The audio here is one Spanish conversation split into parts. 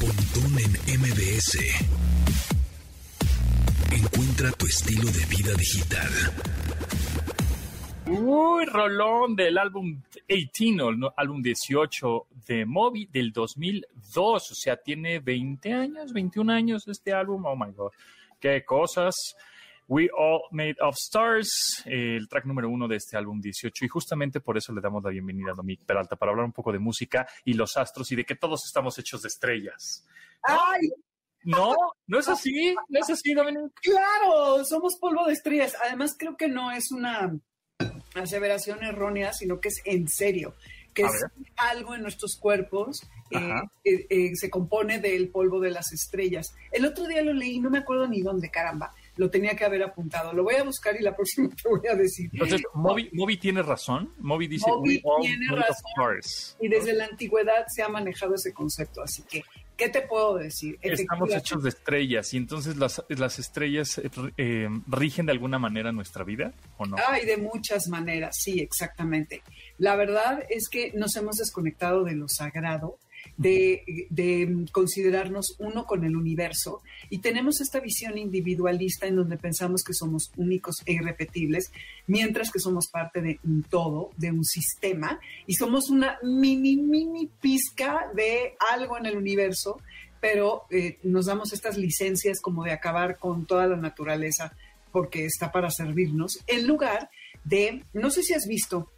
Pontón en MBS. Encuentra tu estilo de vida digital. Uy, rolón del álbum 18, el álbum 18 de Moby del 2002. O sea, tiene 20 años, 21 años este álbum. Oh my God. Qué cosas. We All Made of Stars, el track número uno de este álbum 18. Y justamente por eso le damos la bienvenida a Dominique Peralta, para hablar un poco de música y los astros y de que todos estamos hechos de estrellas. ¡Ay! No, no es así, no es así, Dominique. Claro, somos polvo de estrellas. Además, creo que no es una aseveración errónea, sino que es en serio, que A es ver. algo en nuestros cuerpos eh, eh, eh, se compone del polvo de las estrellas. El otro día lo leí, no me acuerdo ni dónde, caramba, lo tenía que haber apuntado. Lo voy a buscar y la próxima te voy a decir. Entonces, Moby, Moby tiene razón. Moby dice, Moby We tiene razón. Y desde la antigüedad se ha manejado ese concepto, así que, ¿qué te puedo decir? Estamos hechos de estrellas y entonces las, las estrellas eh, eh, rigen de alguna manera nuestra vida o no? Hay de muchas maneras, sí, exactamente. La verdad es que nos hemos desconectado de lo sagrado, de, de considerarnos uno con el universo y tenemos esta visión individualista en donde pensamos que somos únicos e irrepetibles, mientras que somos parte de un todo, de un sistema y somos una mini, mini pizca de algo en el universo, pero eh, nos damos estas licencias como de acabar con toda la naturaleza porque está para servirnos, en lugar de, no sé si has visto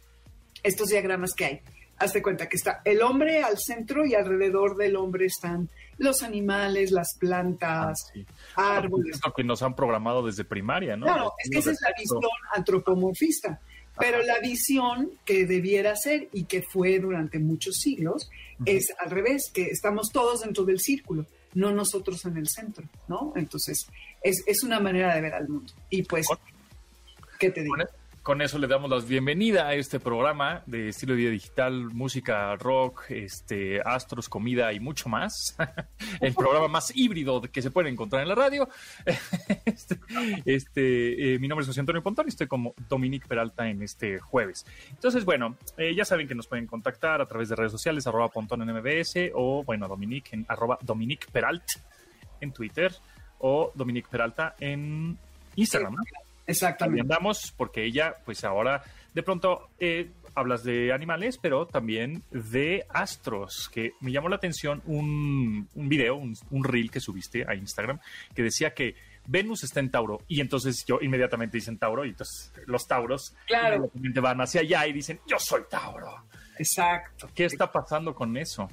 estos diagramas que hay. Hazte cuenta que está el hombre al centro y alrededor del hombre están los animales, las plantas, Sí. árboles. Esto que nos han programado desde primaria, ¿no? Claro, es que esa es la visión antropomorfista. Pero la visión que debiera ser y que fue durante muchos siglos es al revés, que estamos todos dentro del círculo, no nosotros en el centro, ¿no? Entonces, es, es una manera de ver al mundo. Y pues, ¿qué te digo? Con eso le damos la bienvenida a este programa de estilo de vida digital, música, rock, este, astros, comida y mucho más. El programa más híbrido que se puede encontrar en la radio. Este, este, eh, mi nombre es José Antonio Pontón y estoy como Dominique Peralta en este jueves. Entonces, bueno, eh, ya saben que nos pueden contactar a través de redes sociales, arroba Pontón en MBS o, bueno, Dominique en arroba Dominique Peralt en Twitter o Dominique Peralta en Instagram. Exactamente. andamos porque ella, pues ahora de pronto eh, hablas de animales, pero también de astros, que me llamó la atención un, un video, un, un reel que subiste a Instagram, que decía que Venus está en Tauro, y entonces yo inmediatamente dicen Tauro, y entonces los Tauros Claro. van hacia allá y dicen, yo soy Tauro. Exacto. ¿Qué está pasando con eso? O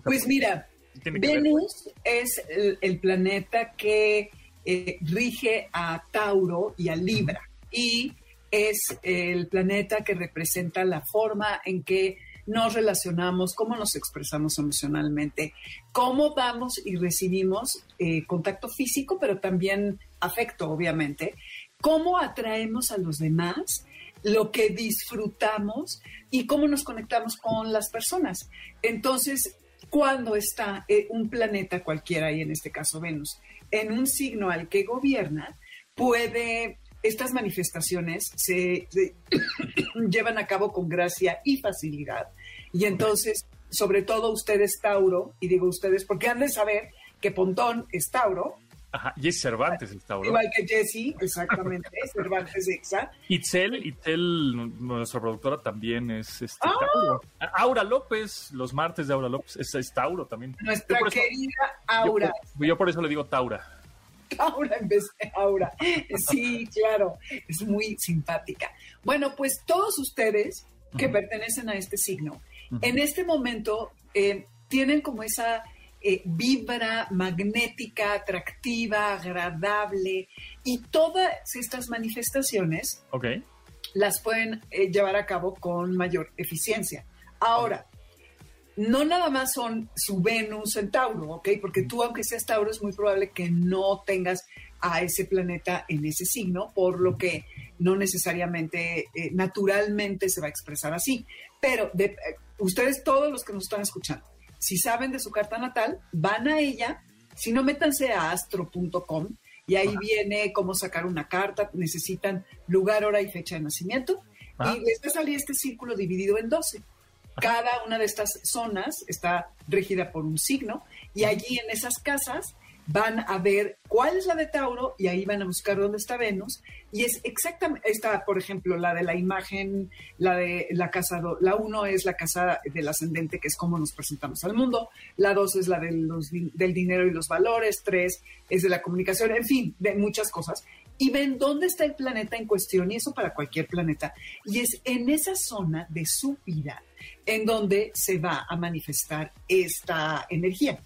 sea, Pues mira, ver- Venus es el, el planeta que eh, rige a Tauro y a Libra y es el planeta que representa la forma en que nos relacionamos, cómo nos expresamos emocionalmente, cómo damos y recibimos eh, contacto físico, pero también afecto, obviamente, cómo atraemos a los demás, lo que disfrutamos y cómo nos conectamos con las personas. Entonces, cuando está eh, un planeta cualquiera, y en este caso Venus, en un signo al que gobierna, puede, estas manifestaciones se, se llevan a cabo con gracia y facilidad. Y entonces, sobre todo ustedes, Tauro, y digo ustedes porque han de saber que Pontón es Tauro, Ajá, Jesse Cervantes es Tauro. igual que Jesse, exactamente, Cervantes Exa. Itzel, Itzel, nuestra productora, también es este, Ah. Tauro. Aura López, los martes de Aura López, es, es Tauro también. Nuestra eso- querida Aura. Yo, yo por eso le digo Taura. Aura en vez de Aura. Sí, claro, es muy simpática. Bueno, pues todos ustedes que pertenecen a este signo, en este momento eh, tienen como esa eh, vibra magnética, atractiva, agradable, y todas estas manifestaciones las pueden eh, llevar a cabo con mayor eficiencia. Ahora, no nada más son su Venus en Tauro, ¿ok? Porque tú, aunque seas Tauro, es muy probable que no tengas a ese planeta en ese signo, por lo que no necesariamente, eh, naturalmente se va a expresar así. Pero de- ustedes, todos los que nos están escuchando, si saben de su carta natal, van a ella, si no, métanse a astro.com y ahí viene cómo sacar una carta, necesitan lugar, hora y fecha de nacimiento, Ajá. y les va a salir este círculo dividido en 12. Cada una de estas zonas está regida por un signo y allí en esas casas van a ver cuál es la de Tauro y ahí van a buscar dónde está Venus. Y es exactamente, está, por ejemplo, la de la imagen, la de la casa, la uno es la casa del ascendente, que es cómo nos presentamos al mundo, la dos es la del dinero y los valores, tres es de la comunicación, en fin, de muchas cosas. Y ven dónde está el planeta en cuestión, y eso para cualquier planeta. Y es en esa zona de su vida en donde se va a manifestar esta energía.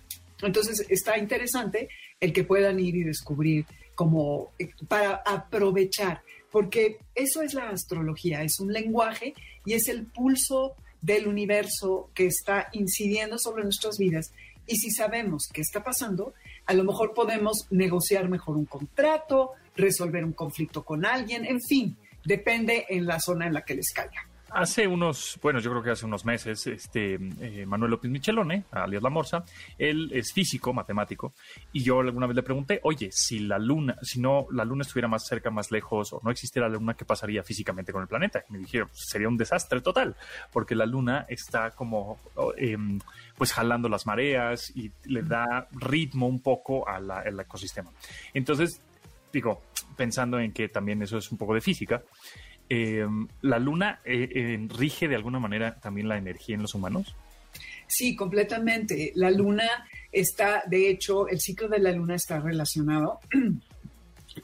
Entonces está interesante el que puedan ir y descubrir como eh, para aprovechar, porque eso es la astrología, es un lenguaje y es el pulso del universo que está incidiendo sobre nuestras vidas. Y si sabemos qué está pasando, a lo mejor podemos negociar mejor un contrato, resolver un conflicto con alguien, en fin, depende en la zona en la que les caiga. Hace unos, bueno, yo creo que hace unos meses, este eh, Manuel López Michelone, alias La Morsa, él es físico, matemático, y yo alguna vez le pregunté, oye, si la luna, si no la luna estuviera más cerca, más lejos, o no existiera la luna, ¿qué pasaría físicamente con el planeta? Y me dijeron, pues, sería un desastre total, porque la luna está como, em, pues jalando las mareas y le da ritmo un poco al ecosistema. Entonces, digo, pensando en que también eso es un poco de física, eh, ¿la luna eh, eh, rige de alguna manera también la energía en los humanos? Sí, completamente. La luna está, de hecho, el ciclo de la luna está relacionado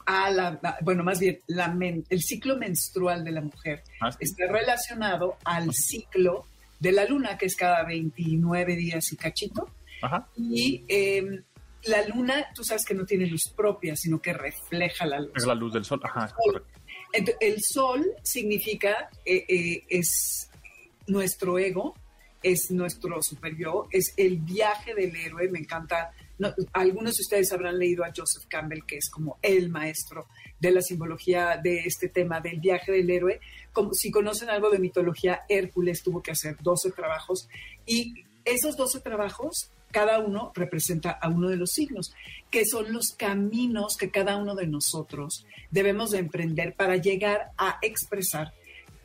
a la, bueno, más bien, la el ciclo menstrual de la mujer ah, está relacionado al ciclo de la luna, que es cada 29 días y cachito. Y em, la luna, tú sabes que no tiene luz propia, sino que refleja la luz. Es la luz del sol. Ajá, correcto el sol significa, eh, eh, es nuestro ego, es nuestro super yo, es el viaje del héroe. Me encanta. algunos de ustedes habrán leído a Joseph Campbell, que es como el maestro de la simbología de este tema del viaje del héroe. Como, si conocen algo de mitología, Hércules tuvo que hacer 12 trabajos y esos 12 trabajos cada uno representa a uno de los signos, que son los caminos que cada uno de nosotros debemos de emprender para llegar a expresar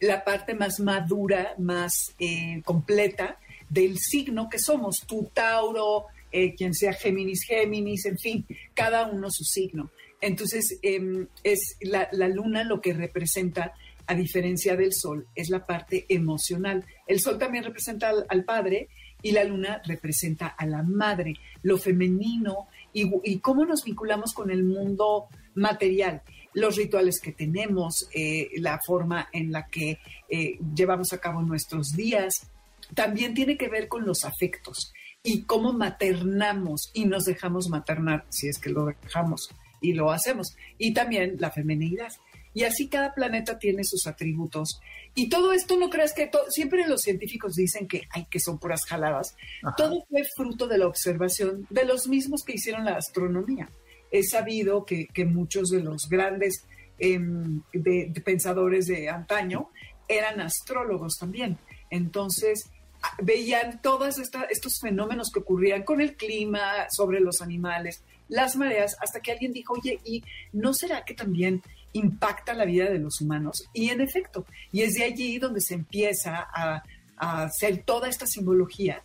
la parte más madura, más eh, completa del signo que somos, tu Tauro, eh, quien sea Géminis, Géminis, en fin, cada uno su signo. Entonces, em, es la, luna lo que representa, a diferencia del sol, es la parte emocional. El sol también representa al padre, y la luna representa a la madre, lo femenino y, cómo nos vinculamos con el mundo material, los rituales que tenemos, eh, la forma en la que eh, llevamos a cabo nuestros días, también tiene que ver con los afectos y cómo maternamos y nos dejamos maternar, si es que lo dejamos y lo hacemos, y también la femenidad. Y así cada planeta tiene sus atributos y todo esto no creas que siempre los científicos dicen que hay que son puras jaladas. Todo fue fruto de la observación de los mismos que hicieron la astronomía. He sabido que, muchos de los grandes em, pensadores de antaño eran astrólogos también. Entonces veían todos estos fenómenos que ocurrían con el clima, sobre los animales, las mareas, hasta que alguien dijo, oye, ¿y no será que también impacta la vida de los humanos. Y en efecto, y es de allí donde se empieza a, hacer toda esta simbología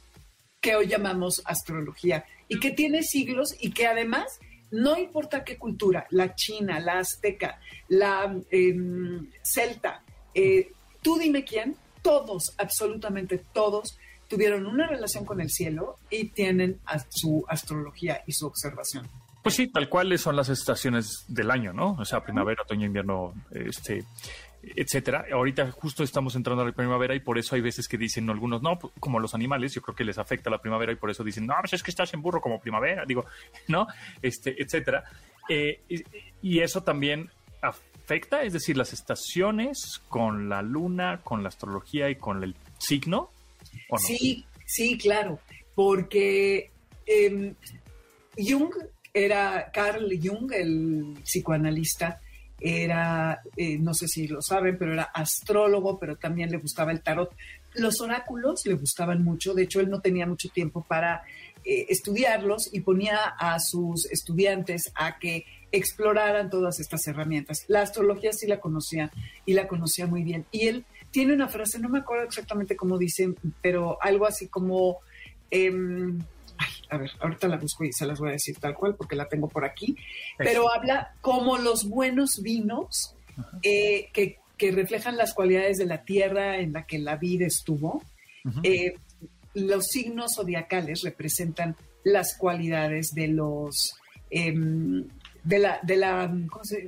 que hoy llamamos astrología y que tiene siglos y que además no importa qué cultura, la china, la azteca, la em, celta, eh, tú dime quién, todos, absolutamente todos, tuvieron una relación con el cielo y tienen su astrología y su observación. Pues sí, tal cual son las estaciones del año, ¿no? O sea, primavera, otoño, invierno, este, etcétera. Ahorita justo estamos entrando a la primavera y por eso hay veces que dicen algunos, no, como los animales, yo creo que les afecta la primavera y por eso dicen, no, pues es que estás en burro como primavera, digo, ¿no? Este, etcétera. Eh, y, eso también afecta, es decir, las estaciones con la luna, con la astrología y con el signo. Sí, sí, claro, porque eh, Jung era Carl Jung, el psicoanalista, era, eh, no sé si lo saben, pero era astrólogo, pero también le gustaba el tarot. Los oráculos le gustaban mucho, de hecho él no tenía mucho tiempo para eh, estudiarlos y ponía a sus estudiantes a que exploraran todas estas herramientas. La astrología sí la conocía y la conocía muy bien. Y él tiene una frase, no me acuerdo exactamente cómo dice, pero algo así como, em, a ver, ahorita la busco y se las voy a decir tal cual porque la tengo por aquí, pero habla como los buenos vinos eh, que, reflejan las cualidades de la tierra en la que la vida estuvo. Eh, los signos zodiacales representan las cualidades de los em, de la, de la,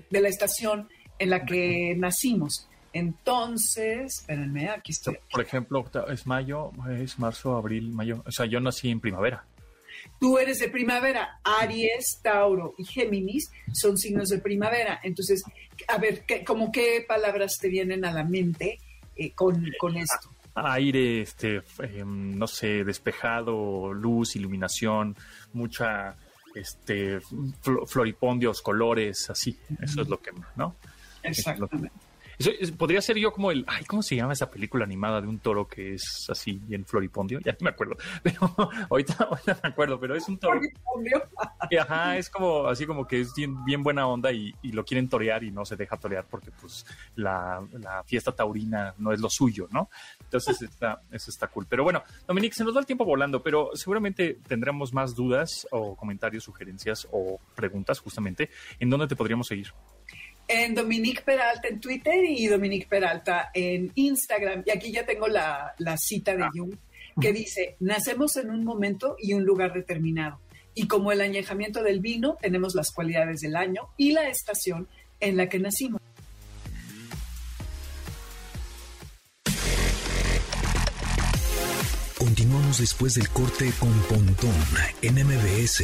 de la estación en la que nacimos. Entonces, espérenme, aquí estoy. Por ejemplo, es mayo, es marzo, abril, mayo. O sea, yo nací en primavera. Tú eres de primavera. Aries, Tauro y Géminis son signos de primavera. Entonces, a ver, ¿qué, como qué palabras te vienen a la mente eh, con, con, esto? Aire, este, em, no sé, despejado, luz, iluminación, mucha este floripondios, colores, así. Eso es lo que, ¿no? Exactamente. Eso, podría ser yo como el, ay, ¿cómo se llama esa película animada de un toro que es así bien floripondio? Ya no me acuerdo, pero ahorita, me acuerdo, pero es un toro. ajá, es como así como que es bien, buena onda y, lo quieren torear y no se deja torear porque pues la, fiesta taurina no es lo suyo, ¿no? Entonces está, eso está cool. Pero bueno, Dominique, se nos da el tiempo volando, pero seguramente tendremos más dudas o comentarios, sugerencias o preguntas justamente en dónde te podríamos seguir en Dominique Peralta en Twitter y Dominique Peralta en Instagram. Y aquí ya tengo la, cita de ah. Jung que dice, nacemos en un momento y un lugar determinado. Y como el añejamiento del vino, tenemos las cualidades del año y la estación en la que nacimos. Continuamos después del corte con Pontón en MBS.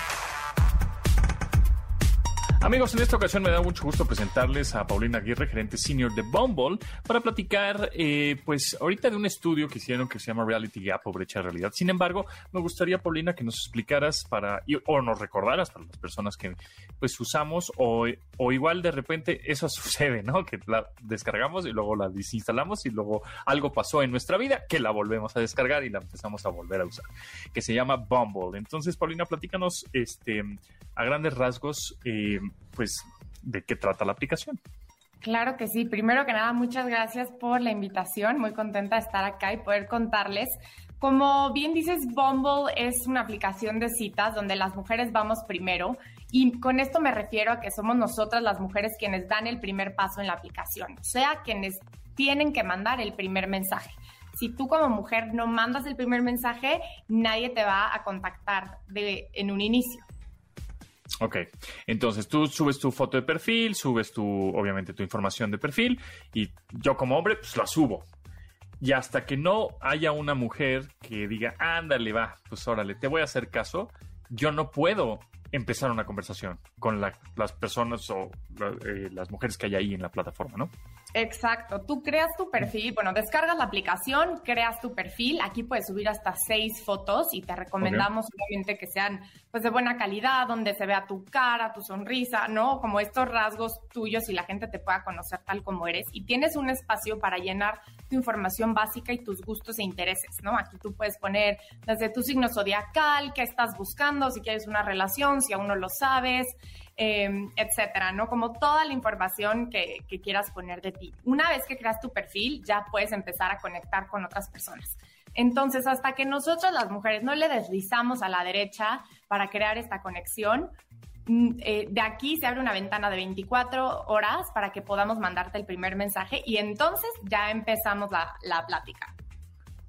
Amigos, en esta ocasión me da mucho gusto presentarles a Paulina Aguirre, gerente senior de Bumble, para platicar, eh, pues, ahorita de un estudio que hicieron que se llama Reality Gap o brecha de realidad. Sin embargo, me gustaría, Paulina, que nos explicaras para, o nos recordaras para las personas que, pues, usamos o, o igual de repente eso sucede, ¿no? Que la descargamos y luego la desinstalamos y luego algo pasó en nuestra vida que la volvemos a descargar y la empezamos a volver a usar, que se llama Bumble. Entonces, Paulina, platícanos, este, a grandes rasgos, eh, pues, de qué trata la aplicación. Claro que sí. Primero que nada, muchas gracias por la invitación. Muy contenta de estar acá y poder contarles. Como bien dices, Bumble es una aplicación de citas donde las mujeres vamos primero y con esto me refiero a que somos nosotras las mujeres quienes dan el primer paso en la aplicación, o sea, quienes tienen que mandar el primer mensaje. Si tú como mujer no mandas el primer mensaje, nadie te va a contactar en un inicio. Ok, entonces tú subes tu foto de perfil, subes tu, obviamente, tu información de perfil y yo como hombre, pues la subo. Y hasta que no haya una mujer que diga, ándale, va, pues órale, te voy a hacer caso, yo no puedo empezar una conversación con las personas o eh, las mujeres que hay ahí en la plataforma, ¿no? Exacto, tú creas tu perfil, bueno, descargas la aplicación, creas tu perfil, aquí puedes subir hasta seis fotos y te recomendamos obviamente que sean pues de buena calidad, donde se vea tu cara, tu sonrisa, ¿no? Como estos rasgos tuyos y la gente te pueda conocer tal como eres y tienes un espacio para llenar tu información básica y tus gustos e intereses, ¿no? Aquí tú puedes poner desde tu signo zodiacal, qué estás buscando, si quieres una relación, si aún no lo sabes, Em, etcétera, ¿no? Como toda la información que, quieras poner de ti. Una vez que creas tu perfil, ya puedes empezar a conectar con otras personas. Entonces, hasta que nosotros las mujeres no le deslizamos a la derecha para crear esta conexión, mm, eh, de aquí se abre una ventana de 24 horas para que podamos mandarte el primer mensaje y entonces ya empezamos la, la plática.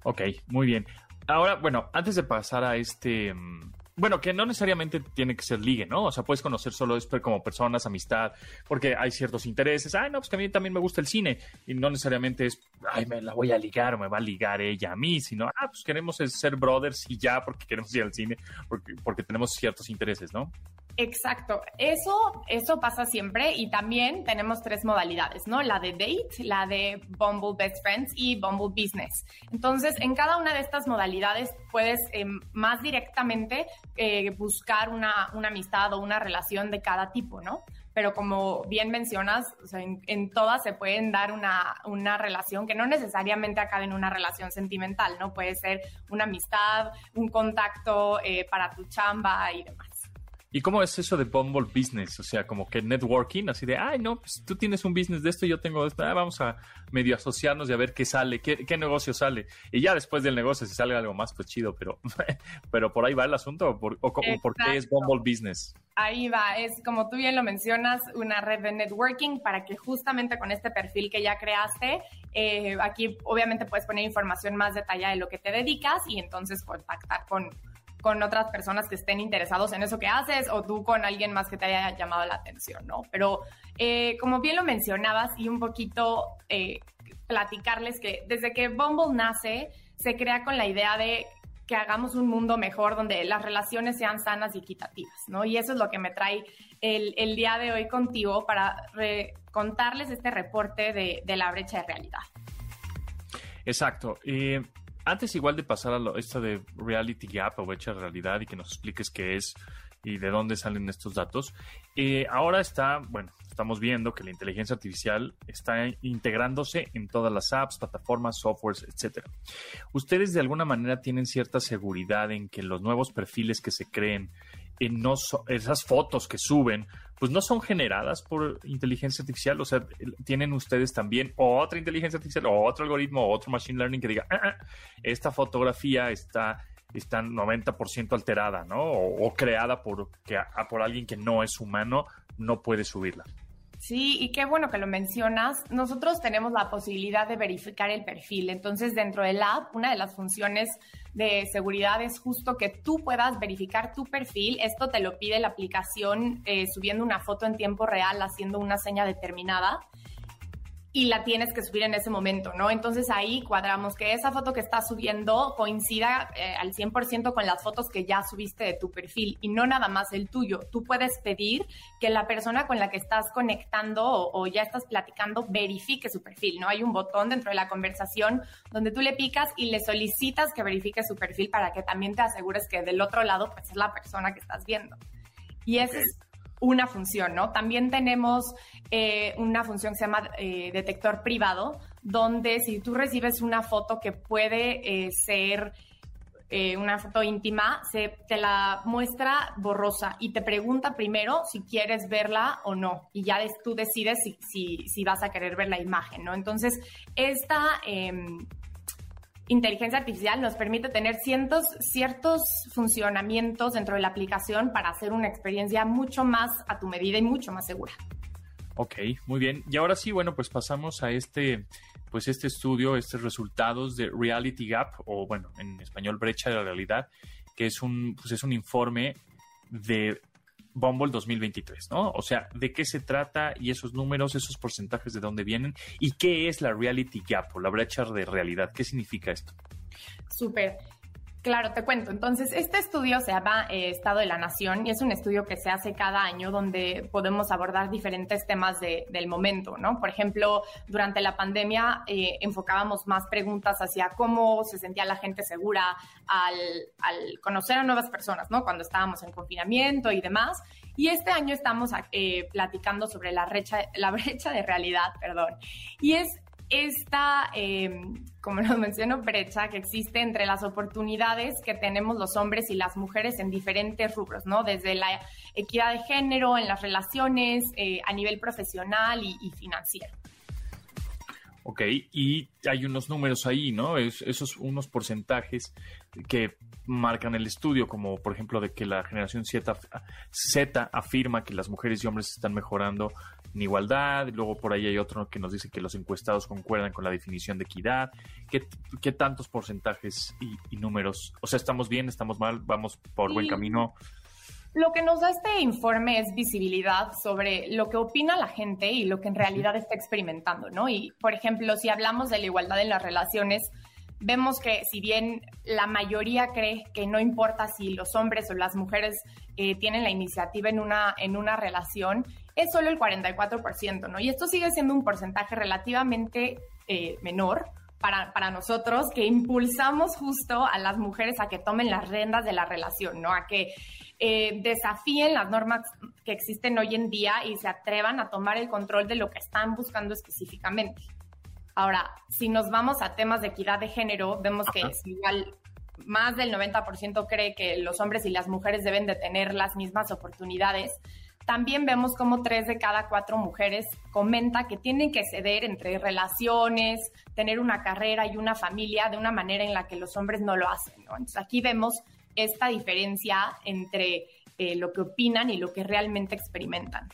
Ok, muy bien. Ahora, bueno, antes de pasar a este, mm, bueno, que no necesariamente tiene que ser ligue, ¿no? O sea, puedes conocer solo como personas, amistad, porque hay ciertos intereses. Ay, no, pues que a mí también me gusta el cine. Y no necesariamente es, ay, me la voy a ligar o me va a ligar ella a mí, sino, ah, pues queremos ser brothers y ya porque queremos ir al cine, porque, porque tenemos ciertos intereses, ¿no? Exacto, eso, eso pasa siempre y también tenemos tres modalidades, ¿no? La de date, la de Bumble Best Friends y Bumble Business. Entonces, en cada una de estas modalidades puedes eh, más directamente eh, buscar una, una amistad o una relación de cada tipo, ¿no? pero como bien mencionas, en, todas se pueden dar una, una, relación que no necesariamente acabe en una relación sentimental, ¿no? Puede ser una amistad, un contacto eh, para tu chamba y demás. ¿Y cómo es eso de Bumble Business? O sea, como que networking, así de, ay, no, pues tú tienes un business de esto y yo tengo esto, ah, vamos a medio asociarnos y a ver qué sale, qué, qué, negocio sale. Y ya después del negocio, si sale algo más, pues chido, pero, pero por ahí va el asunto, o por, qué es Bumble Business. Ahí va, es como tú bien lo mencionas, una red de networking para que justamente con este perfil que ya creaste, eh, aquí obviamente puedes poner información más detallada de lo que te dedicas y entonces contactar con con otras personas que estén interesados en eso que haces o tú con alguien más que te haya llamado la atención, ¿no? Pero eh, como bien lo mencionabas y un poquito eh, platicarles que desde que Bumble nace, se crea con la idea de que hagamos un mundo mejor donde las relaciones sean sanas y equitativas, ¿no? Y eso es lo que me trae el, día de hoy contigo para contarles este reporte de, la brecha de realidad. Exacto. Antes igual de pasar a lo, esto de Reality Gap o hecha realidad y que nos expliques qué es y de dónde salen estos datos, eh, ahora está, bueno, estamos viendo que la inteligencia artificial está integrándose en todas las apps, plataformas, softwares, etcétera. ¿Ustedes de alguna manera tienen cierta seguridad en que los nuevos perfiles que se creen, en no esas fotos que suben, pues no son generadas por inteligencia artificial, o sea, tienen ustedes también otra inteligencia artificial, o otro algoritmo, o otro machine learning que diga, ah, ah, esta fotografía está, está 90% alterada, ¿no? O, creada por, que, por alguien que no es humano, no puede subirla. Sí, y qué bueno que lo mencionas. Nosotros tenemos la posibilidad de verificar el perfil. Entonces, dentro del app, una de las funciones de seguridad es justo que tú puedas verificar tu perfil. Esto te lo pide la aplicación eh, subiendo una foto en tiempo real, haciendo una seña determinada y la tienes que subir en ese momento, ¿no? Entonces ahí cuadramos que esa foto que estás subiendo coincida eh, al 100% con las fotos que ya subiste de tu perfil y no nada más el tuyo. Tú puedes pedir que la persona con la que estás conectando o, ya estás platicando verifique su perfil, ¿no? Hay un botón dentro de la conversación donde tú le picas y le solicitas que verifique su perfil para que también te asegures que del otro lado pues es la persona que estás viendo. Y ese es una función, ¿no? También tenemos eh, una función que se llama eh, detector privado, donde si tú recibes una foto que puede eh, ser una foto íntima, se te la muestra borrosa y te pregunta primero si quieres verla o no. Y ya tú decides si, si, si vas a querer ver la imagen, ¿no? Entonces, esta em, inteligencia artificial nos permite tener cientos, ciertos funcionamientos dentro de la aplicación para hacer una experiencia mucho más a tu medida y mucho más segura. Ok, muy bien. Y ahora sí, bueno, pues pasamos a este, pues este estudio, estos resultados de Reality Gap, o bueno, en español brecha de la realidad, que es un, pues es un informe de Bumble 2023, ¿no? O sea, ¿de qué se trata y esos números, esos porcentajes de dónde vienen? ¿Y qué es la reality gap o la brecha de realidad? ¿Qué significa esto? Súper. Claro, te cuento. Entonces, este estudio se llama eh, Estado de la Nación y es un estudio que se hace cada año donde podemos abordar diferentes temas del momento, ¿no? Por ejemplo, durante la pandemia eh, enfocábamos más preguntas hacia cómo se sentía la gente segura al, conocer a nuevas personas, ¿no? Cuando estábamos en confinamiento y demás. Y este año estamos eh, platicando sobre la brecha, la brecha de realidad, perdón. Y es esta, em, como lo menciono, brecha que existe entre las oportunidades que tenemos los hombres y las mujeres en diferentes rubros, ¿no? Desde la equidad de género, en las relaciones, eh, a nivel profesional y, financiero. Ok, y hay unos números ahí, ¿no? esos unos porcentajes que marcan el estudio, como por ejemplo de que la generación Z, Z afirma que las mujeres y hombres están mejorando en igualdad, luego por ahí hay otro que nos dice que los encuestados concuerdan con la definición de equidad. ¿Qué, tantos porcentajes y, números? O sea, ¿estamos bien, estamos mal, vamos por buen camino? Lo que nos da este informe es visibilidad sobre lo que opina la gente y lo que en realidad está experimentando, ¿no? Y, por ejemplo, si hablamos de la igualdad en las relaciones, vemos que si bien la mayoría cree que no importa si los hombres o las mujeres eh, tienen la iniciativa en una, en una relación, es solo el 44%, ¿no? Y esto sigue siendo un porcentaje relativamente eh, menor para, para, nosotros que impulsamos justo a las mujeres a que tomen las riendas de la relación, ¿no? A que eh, desafíen las normas que existen hoy en día y se atrevan a tomar el control de lo que están buscando específicamente. Ahora, si nos vamos a temas de equidad de género, vemos que es igual más del 90% cree que los hombres y las mujeres deben de tener las mismas oportunidades. También vemos como tres de cada cuatro mujeres comenta que tienen que ceder entre relaciones, tener una carrera y una familia de una manera en la que los hombres no lo hacen. Entonces aquí vemos esta diferencia entre eh, lo que opinan y lo que realmente experimentan.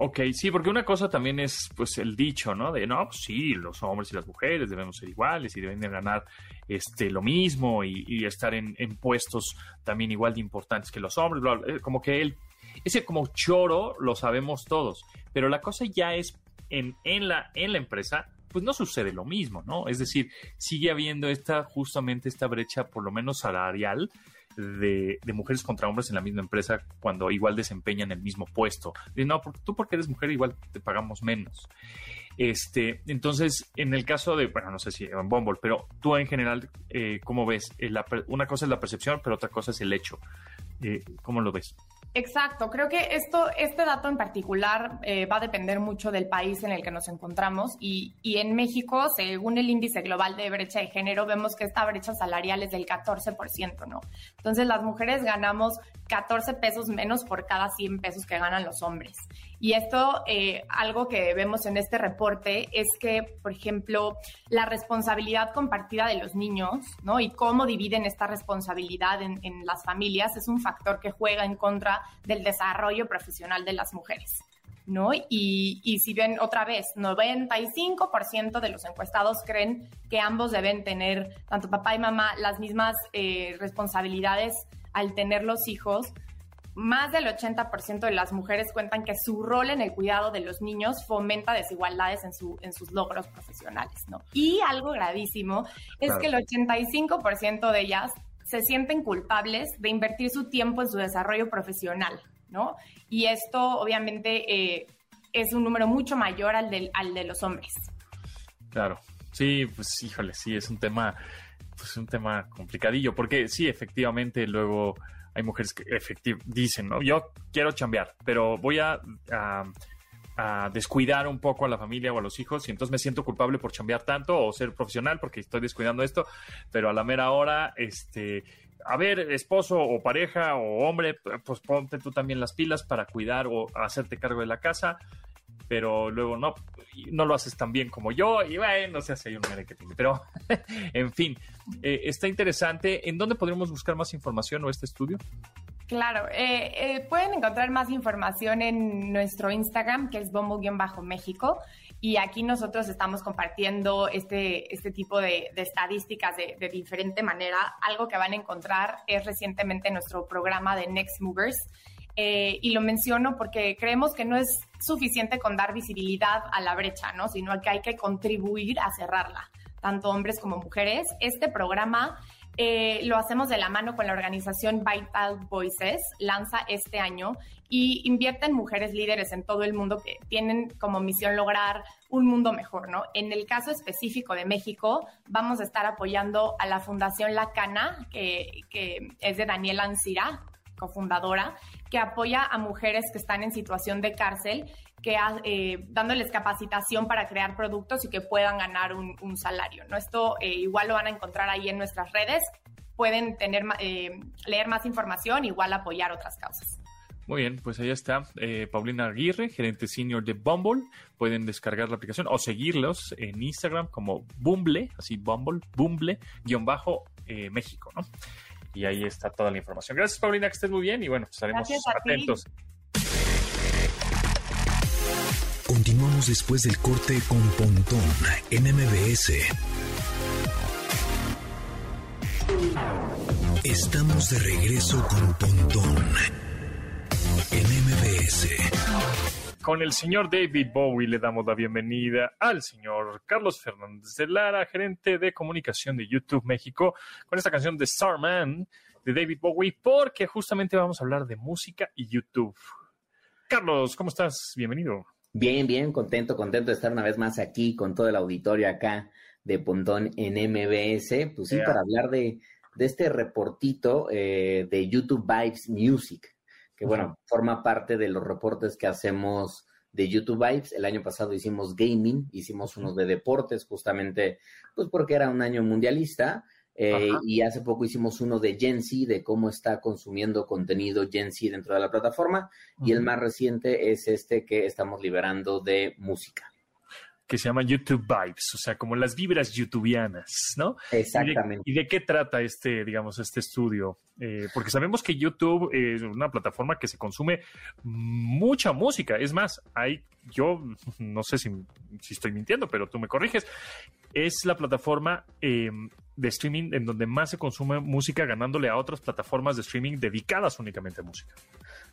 Ok, sí, porque una cosa también es pues el dicho, ¿no? De no, pues sí, los hombres y las mujeres debemos ser iguales y deben de ganar este lo mismo y, estar en, puestos también igual de importantes que los hombres, como que él, ese como choro lo sabemos todos, pero la cosa ya es en, en, la, en la empresa, pues no sucede lo mismo, ¿no? Es decir, sigue habiendo esta, justamente esta brecha, por lo menos salarial, de, mujeres contra hombres en la misma empresa cuando igual desempeñan el mismo puesto. Y no, tú porque eres mujer igual te pagamos menos. Este, entonces, en el caso de, bueno, no sé si en Bumble, pero tú en general, eh, ¿cómo ves? Eh, una cosa es la percepción, pero otra cosa es el hecho. Eh, ¿Cómo lo ves? Exacto, creo que esto, este dato en particular eh, va a depender mucho del país en el que nos encontramos y, y, en México, según el índice global de brecha de género, vemos que esta brecha salarial es del 14%, ¿no? Entonces las mujeres ganamos 14 pesos menos por cada 100 pesos que ganan los hombres. Y esto, eh, algo que vemos en este reporte es que, por ejemplo, la responsabilidad compartida de los niños, ¿no? Y cómo dividen esta responsabilidad en, las familias es un factor que juega en contra del desarrollo profesional de las mujeres. ¿no? Y, y, si ven otra vez, 95% de los encuestados creen que ambos deben tener, tanto papá y mamá, las mismas eh, responsabilidades al tener los hijos, más del 80% de las mujeres cuentan que su rol en el cuidado de los niños fomenta desigualdades en, su, en sus logros profesionales, ¿no? Y algo gravísimo es que el 85% de ellas se sienten culpables de invertir su tiempo en su desarrollo profesional, ¿no? Y esto obviamente eh, es un número mucho mayor al, del, al de los hombres. Claro, sí, pues híjole, sí, es un tema, pues un tema complicadillo, porque sí, efectivamente luego hay mujeres que efectivamente dicen, ¿no? Yo quiero chambear, pero voy a, descuidar un poco a la familia o a los hijos y entonces me siento culpable por chambear tanto o ser profesional porque estoy descuidando esto, pero a la mera hora, este, a ver, esposo o pareja o hombre, pues ponte tú también las pilas para cuidar o hacerte cargo de la casa, pero luego no, no lo haces tan bien como yo y bueno, no sé si hay un tiene, pero en fin, eh, está interesante. ¿En dónde podríamos buscar más información o este estudio? Claro, eh, eh, pueden encontrar más información en nuestro Instagram, que es bombo-méxico, y aquí nosotros estamos compartiendo este, este tipo de, estadísticas de, de, diferente manera. Algo que van a encontrar es recientemente nuestro programa de Next Movers, eh, y lo menciono porque creemos que no es suficiente con dar visibilidad a la brecha, ¿no? Sino que hay que contribuir a cerrarla, tanto hombres como mujeres. Este programa eh, lo hacemos de la mano con la organización Vital Voices, lanza este año y invierte en mujeres líderes en todo el mundo que tienen como misión lograr un mundo mejor, ¿no? En el caso específico de México, vamos a estar apoyando a la Fundación La Cana, que, es de Daniela Ancira, cofundadora, que apoya a mujeres que están en situación de cárcel, que eh, dándoles capacitación para crear productos y que puedan ganar un, salario. ¿no? Esto eh, igual lo van a encontrar ahí en nuestras redes. Pueden tener, eh, leer más información, igual apoyar otras causas. Muy bien, pues ahí está Paulina Aguirre, gerente senior de Bumble. Pueden descargar la aplicación o seguirlos en Instagram como Bumble, así Bumble, Bumble, guion bajo México, ¿no? Y ahí está toda la información. Gracias, Paulina, que estés muy bien y bueno, estaremos atentos. Continuamos después del corte con Pontón en MBS. Estamos de regreso con Pontón en MBS. Con el señor David Bowie le damos la bienvenida al señor Carlos Fernández de Lara, gerente de comunicación de YouTube México, con esta canción de Starman de David Bowie, porque justamente vamos a hablar de música y YouTube. Carlos, ¿cómo estás? Bienvenido. Bien, bien, contento, contento de estar una vez más aquí con todo el auditorio acá de Pontón en MBS, pues sí, para hablar de, este reportito eh, de YouTube Vibes Music, que bueno, forma parte de los reportes que hacemos de YouTube Vibes. El año pasado hicimos gaming, hicimos unos de deportes, justamente, pues porque era un año mundialista. Eh, y hace poco hicimos uno de Gen Z, de cómo está consumiendo contenido Gen Z dentro de la plataforma. Y el más reciente es este que estamos liberando de música que se llama YouTube Vibes, o sea, como las vibras youtubianas, ¿no? Exactamente. ¿Y de, qué trata este, digamos, este estudio? Eh, porque sabemos que YouTube es una plataforma que se consume mucha música. Es más, hay, yo no sé si, si estoy mintiendo, pero tú me corriges. Es la plataforma em, de streaming en donde más se consume música, ganándole a otras plataformas de streaming dedicadas únicamente a música.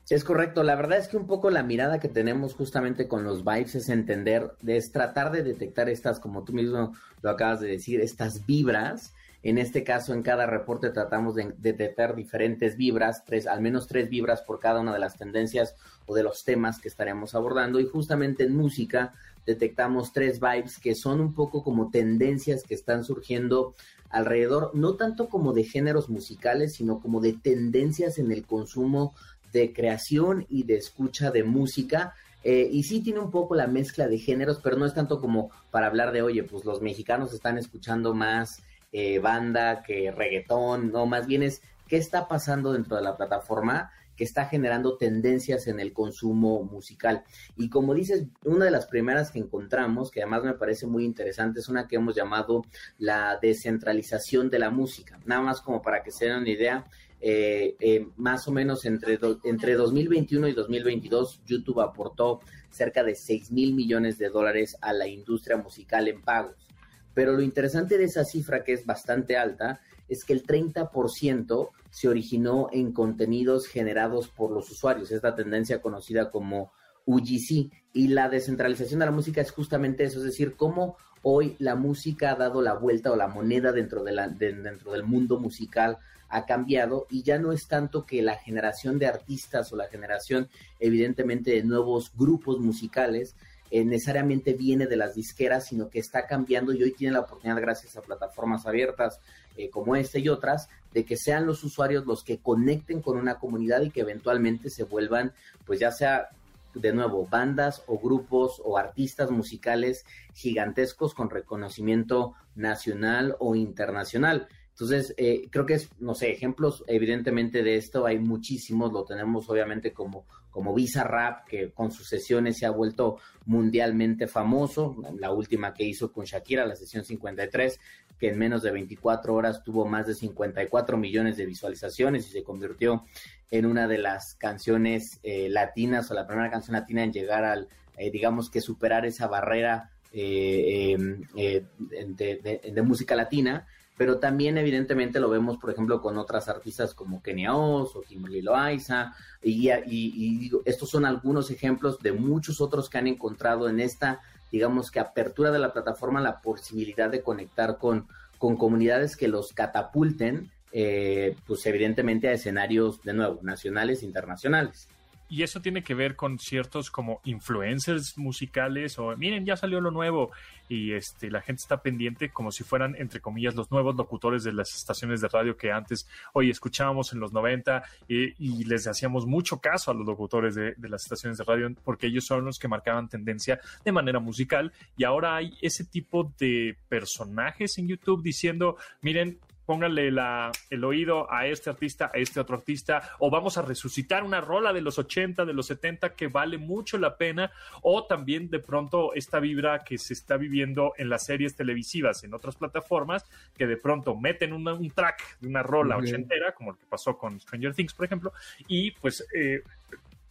Es correcto. La verdad es que un poco la mirada que tenemos justamente con los vibes es entender, es tratar de detectar estas, como tú mismo lo acabas de decir, estas vibras. En este caso, en cada reporte tratamos de detectar diferentes vibras, tres, al menos tres vibras por cada una de las tendencias o de los temas que estaremos abordando. Y justamente en música detectamos tres vibes que son un poco como tendencias que están surgiendo alrededor, no tanto como de géneros musicales, sino como de tendencias en el consumo de creación y de escucha de música. Eh, y sí tiene un poco la mezcla de géneros, pero no es tanto como para hablar de, oye, pues los mexicanos están escuchando más eh, banda que reggaetón, no, más bien es qué está pasando dentro de la plataforma que está generando tendencias en el consumo musical. Y como dices, una de las primeras que encontramos, que además me parece muy interesante, es una que hemos llamado la descentralización de la música. Nada más como para que se den una idea, eh, eh, más o menos entre, entre 2021 y 2022, YouTube aportó cerca de 6 mil millones de dólares a la industria musical en pagos. Pero lo interesante de esa cifra, que es bastante alta, es que el 30% se originó en contenidos generados por los usuarios. Es la tendencia conocida como UGC. Y la descentralización de la música es justamente eso, es decir, cómo hoy la música ha dado la vuelta o la moneda dentro, de la, dentro del mundo musical ha cambiado y ya no es tanto que la generación de artistas o la generación evidentemente de nuevos grupos musicales eh, necesariamente viene de las disqueras, sino que está cambiando y hoy tiene la oportunidad gracias a plataformas abiertas eh, como esta y otras de que sean los usuarios los que conecten con una comunidad y que eventualmente se vuelvan pues ya sea de nuevo, bandas o grupos o artistas musicales gigantescos con reconocimiento nacional o internacional. Entonces, eh, creo que es, no sé, ejemplos evidentemente de esto hay muchísimos, lo tenemos obviamente como, como Visa Rap, que con sus sesiones se ha vuelto mundialmente famoso, la última que hizo con Shakira, la sesión 53, que en menos de 24 horas tuvo más de 54 millones de visualizaciones y se convirtió en una de las canciones eh, latinas o la primera canción latina en llegar al, eh, digamos que superar esa barrera em, de música latina pero también evidentemente lo vemos, por ejemplo, con otras artistas como Kenia Oz o Kimberly Loaiza, y, y, estos son algunos ejemplos de muchos otros que han encontrado en esta, digamos que apertura de la plataforma, la posibilidad de conectar con, con comunidades que los catapulten, eh, pues evidentemente a escenarios, de nuevo, nacionales e internacionales y eso tiene que ver con ciertos como influencers musicales o miren ya salió lo nuevo. Y este la gente está pendiente como si fueran entre comillas los nuevos locutores de las estaciones de radio que antes hoy escuchábamos en los 90 y, les hacíamos mucho caso a los locutores de, las estaciones de radio porque ellos son los que marcaban tendencia de manera musical. Y ahora hay ese tipo de personajes en YouTube diciendo miren pónganle la, el oído a este artista, a este otro artista, o vamos a resucitar una rola de los 80, de los 70 que vale mucho la pena, o también de pronto esta vibra que se está viviendo en las series televisivas, en otras plataformas, que de pronto meten un track de una rola ochentera, como el que pasó con Stranger Things, por ejemplo, y pues... Eh,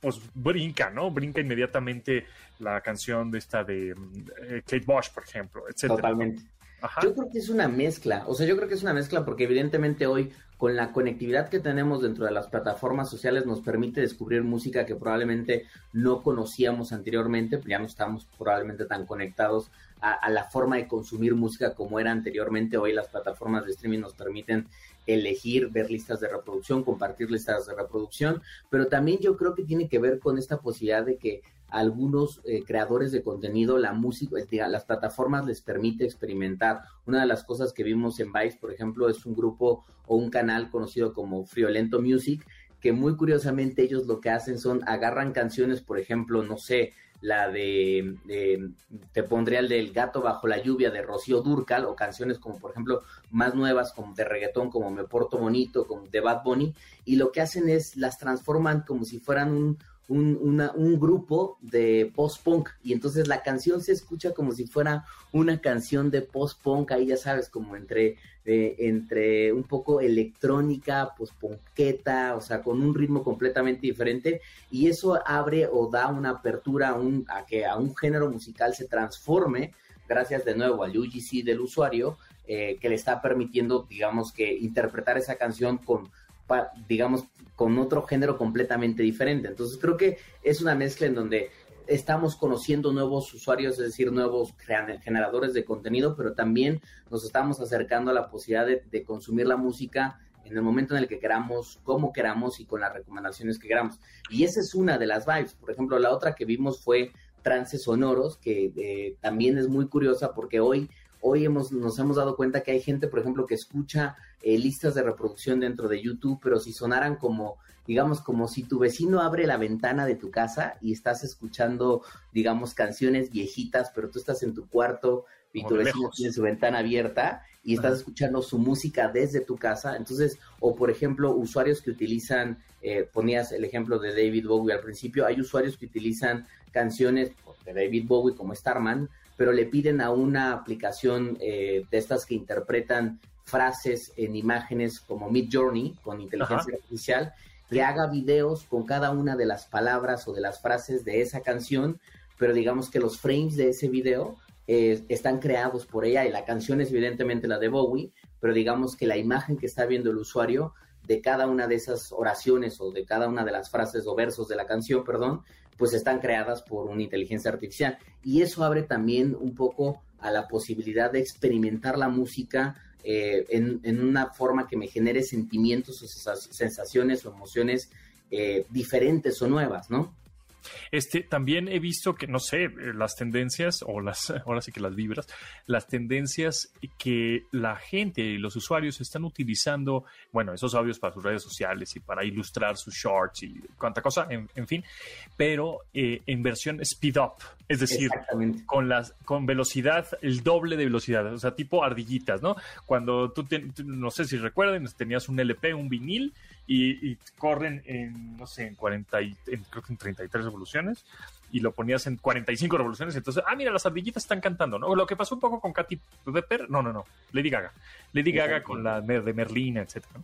pues brinca, ¿no? Brinca inmediatamente la canción de esta de eh, Kate Bosch, por ejemplo, etcétera. Totalmente. Yo creo que es una mezcla, o sea, yo creo que es una mezcla porque evidentemente hoy con la conectividad que tenemos dentro de las plataformas sociales nos permite descubrir música que probablemente no conocíamos anteriormente, ya no estamos probablemente tan conectados a, la forma de consumir música como era anteriormente. Hoy las plataformas de streaming nos permiten elegir, ver listas de reproducción, compartir listas de reproducción, pero también yo creo que tiene que ver con esta posibilidad de que algunos eh, creadores de contenido la música, las plataformas les permite experimentar. Una de las cosas que vimos en Vice, por ejemplo, es un grupo o un canal conocido como Friolento Music, que muy curiosamente ellos lo que hacen son agarran canciones, por ejemplo, no sé, la de, te pondría el del gato bajo la lluvia de Rocío Durcal o canciones como por ejemplo más nuevas como de reggaetón como Me Porto Bonito, como de Bad Bunny y lo que hacen es las transforman como si fueran un, un, grupo de post-punk. Y entonces la canción se escucha como si fuera una canción de post-punk, ahí ya sabes, como entre, eh, entre un poco electrónica, post-punketa, o sea, con un ritmo completamente diferente. Y eso abre o da una apertura a, un, a que a un género musical se transforme gracias de nuevo al UGC del usuario eh, que le está permitiendo, digamos, que interpretar esa canción con digamos, con otro género completamente diferente. Entonces creo que es una mezcla en donde estamos conociendo nuevos usuarios, es decir, nuevos generadores de contenido, pero también nos estamos acercando a la posibilidad de, consumir la música en el momento en el que queramos, como queramos y con las recomendaciones que queramos. Y esa es una de las vibes. Por ejemplo, la otra que vimos fue trances sonoros, que eh, también es muy curiosa porque hoy hoy hemos, nos hemos dado cuenta que hay gente, por ejemplo, que escucha eh, listas de reproducción dentro de YouTube, pero si sonaran como, digamos, como si tu vecino abre la ventana de tu casa y estás escuchando, digamos, canciones viejitas, pero tú estás en tu cuarto y tu vecino tiene su ventana abierta y estás escuchando su música desde tu casa. Entonces, o por ejemplo, usuarios que utilizan, eh, ponías el ejemplo de David Bowie al principio, hay usuarios que utilizan canciones de David Bowie como Starman, pero le piden a una aplicación eh, de estas que interpretan frases en imágenes como Mid Journey con inteligencia artificial, que haga videos con cada una de las palabras o de las frases de esa canción, pero digamos que los frames de ese video eh, están creados por ella y la canción es evidentemente la de Bowie, pero digamos que la imagen que está viendo el usuario de cada una de esas oraciones o de cada una de las frases o versos de la canción, perdón, pues están creadas por una inteligencia artificial. Y eso abre también un poco a la posibilidad de experimentar la música eh, en, una forma que me genere sentimientos o sensaciones o emociones eh, diferentes o nuevas, ¿no? Este, también he visto que, no sé, las tendencias, o las, ahora sí que las vibras, las tendencias que la gente y los usuarios están utilizando, bueno, esos audios para sus redes sociales y para ilustrar sus shorts y cuánta cosa, en, fin, pero eh, en versión speed up, es decir, con, las, con velocidad, el doble de velocidad, o sea, tipo ardillitas, ¿no? Cuando tú, no sé si recuerden, tenías un LP, un vinil, y, corren en, no sé, en 40, y, creo que en 33 revoluciones, y lo ponías en 45 revoluciones, entonces, ah, mira, las ardillitas están cantando, ¿no? Lo que pasó un poco con Katy Pepper, no, no, no, Lady Gaga, Lady Gaga con la de Merlina, etcétera.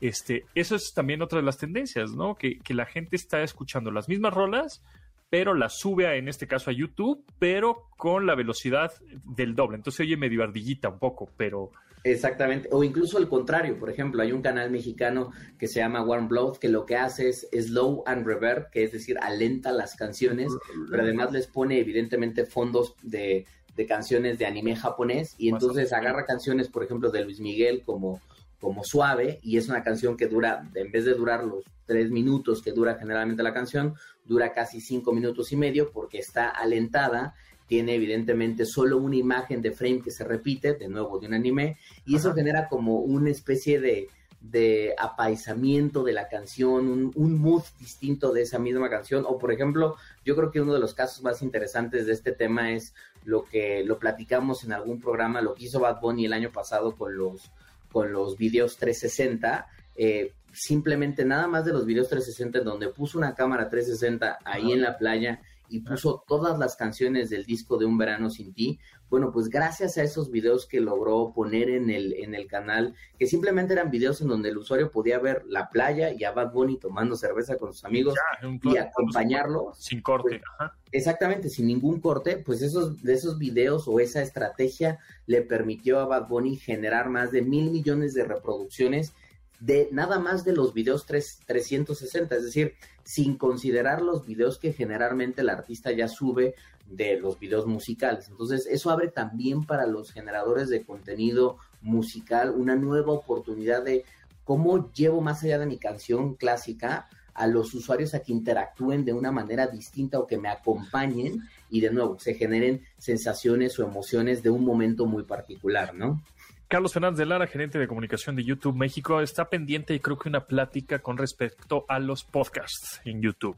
Este, eso es también otra de las tendencias, ¿no? Que, que la gente está escuchando las mismas rolas, pero la sube a, en este caso a YouTube, pero con la velocidad del doble. Entonces oye medio ardillita un poco, pero Exactamente, o incluso el contrario, por ejemplo, hay un canal mexicano que se llama Warm Blood que lo que hace es slow and reverb, que es decir, alenta las canciones, pero además les pone evidentemente fondos de, canciones de anime japonés. Y entonces agarra canciones, por ejemplo, de Luis Miguel como, como Suave y es una canción que dura, en vez de durar los tres minutos que dura generalmente la canción, dura casi cinco minutos y medio porque está alentada tiene evidentemente solo una imagen de frame que se repite, de nuevo de un anime, y eso genera como una especie de, de apaisamiento de la canción, un, un, mood distinto de esa misma canción. O por ejemplo, yo creo que uno de los casos más interesantes de este tema es lo que lo platicamos en algún programa, lo que hizo Bad Bunny el año pasado con los, con los videos 360. Eh, simplemente nada más de los videos 360 en donde puso una cámara 360 ahí en la playa y puso todas las canciones del disco de Un Verano Sin Ti. Bueno, pues gracias a esos videos que logró poner en el, en el canal, que simplemente eran videos en donde el usuario podía ver la playa y a Bad Bunny tomando cerveza con sus amigos y acompañarlo. Sin corte. Pues, exactamente, sin ningún corte, pues esos, de esos videos o esa estrategia le permitió a Bad Bunny generar más de mil millones de reproducciones de nada más de los videos 360, es decir, sin considerar los videos que generalmente el artista ya sube de los videos musicales. Entonces, eso abre también para los generadores de contenido musical una nueva oportunidad de cómo llevo más allá de mi canción clásica a los usuarios a que interactúen de una manera distinta o que me acompañen y de nuevo se generen sensaciones o emociones de un momento muy particular, ¿no? Carlos Fernández de Lara, gerente de comunicación de YouTube México, está pendiente y creo que una plática con respecto a los podcasts en YouTube.